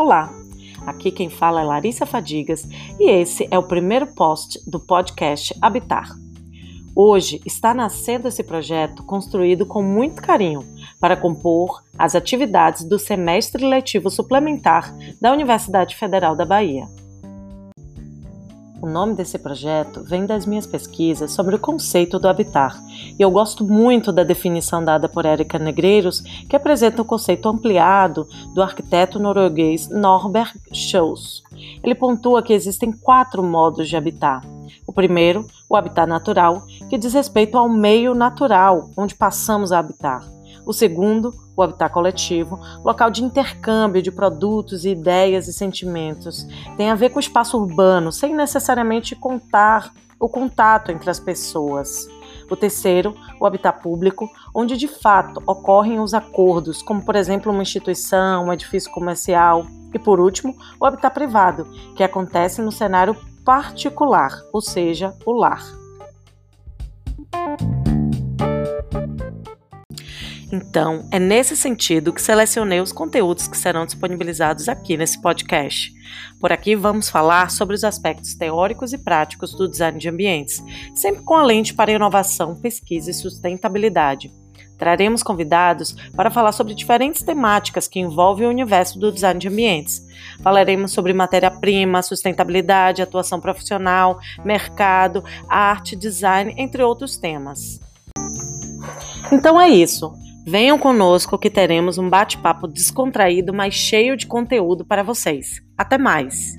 Olá, aqui quem fala é Larissa Fadigas e esse é o primeiro post do podcast Habitar. Hoje está nascendo esse projeto construído com muito carinho para compor as atividades do semestre letivo suplementar da Universidade Federal da Bahia. O nome desse projeto vem das minhas pesquisas sobre o conceito do habitar, e eu gosto muito da definição dada por Érica Negreiros, que apresenta o conceito ampliado do arquiteto norueguês Norbert Schoes. Ele pontua que existem quatro modos de habitar. O primeiro, o habitat natural, que diz respeito ao meio natural onde passamos a habitar. O segundo, o habitat coletivo, local de intercâmbio de produtos, ideias e sentimentos. Tem a ver com o espaço urbano, sem necessariamente contar o contato entre as pessoas. O terceiro, o habitat público, onde de fato ocorrem os acordos, como por exemplo uma instituição, um edifício comercial. E por último, o habitat privado, que acontece no cenário particular, ou seja, o lar. Então, é nesse sentido que selecionei os conteúdos que serão disponibilizados aqui nesse podcast. Por aqui vamos falar sobre os aspectos teóricos e práticos do design de ambientes, sempre com a lente para inovação, pesquisa e sustentabilidade. Traremos convidados para falar sobre diferentes temáticas que envolvem o universo do design de ambientes. Falaremos sobre matéria-prima, sustentabilidade, atuação profissional, mercado, arte, design, entre outros temas. Então é isso. Venham conosco que teremos um bate-papo descontraído, mas cheio de conteúdo para vocês. Até mais!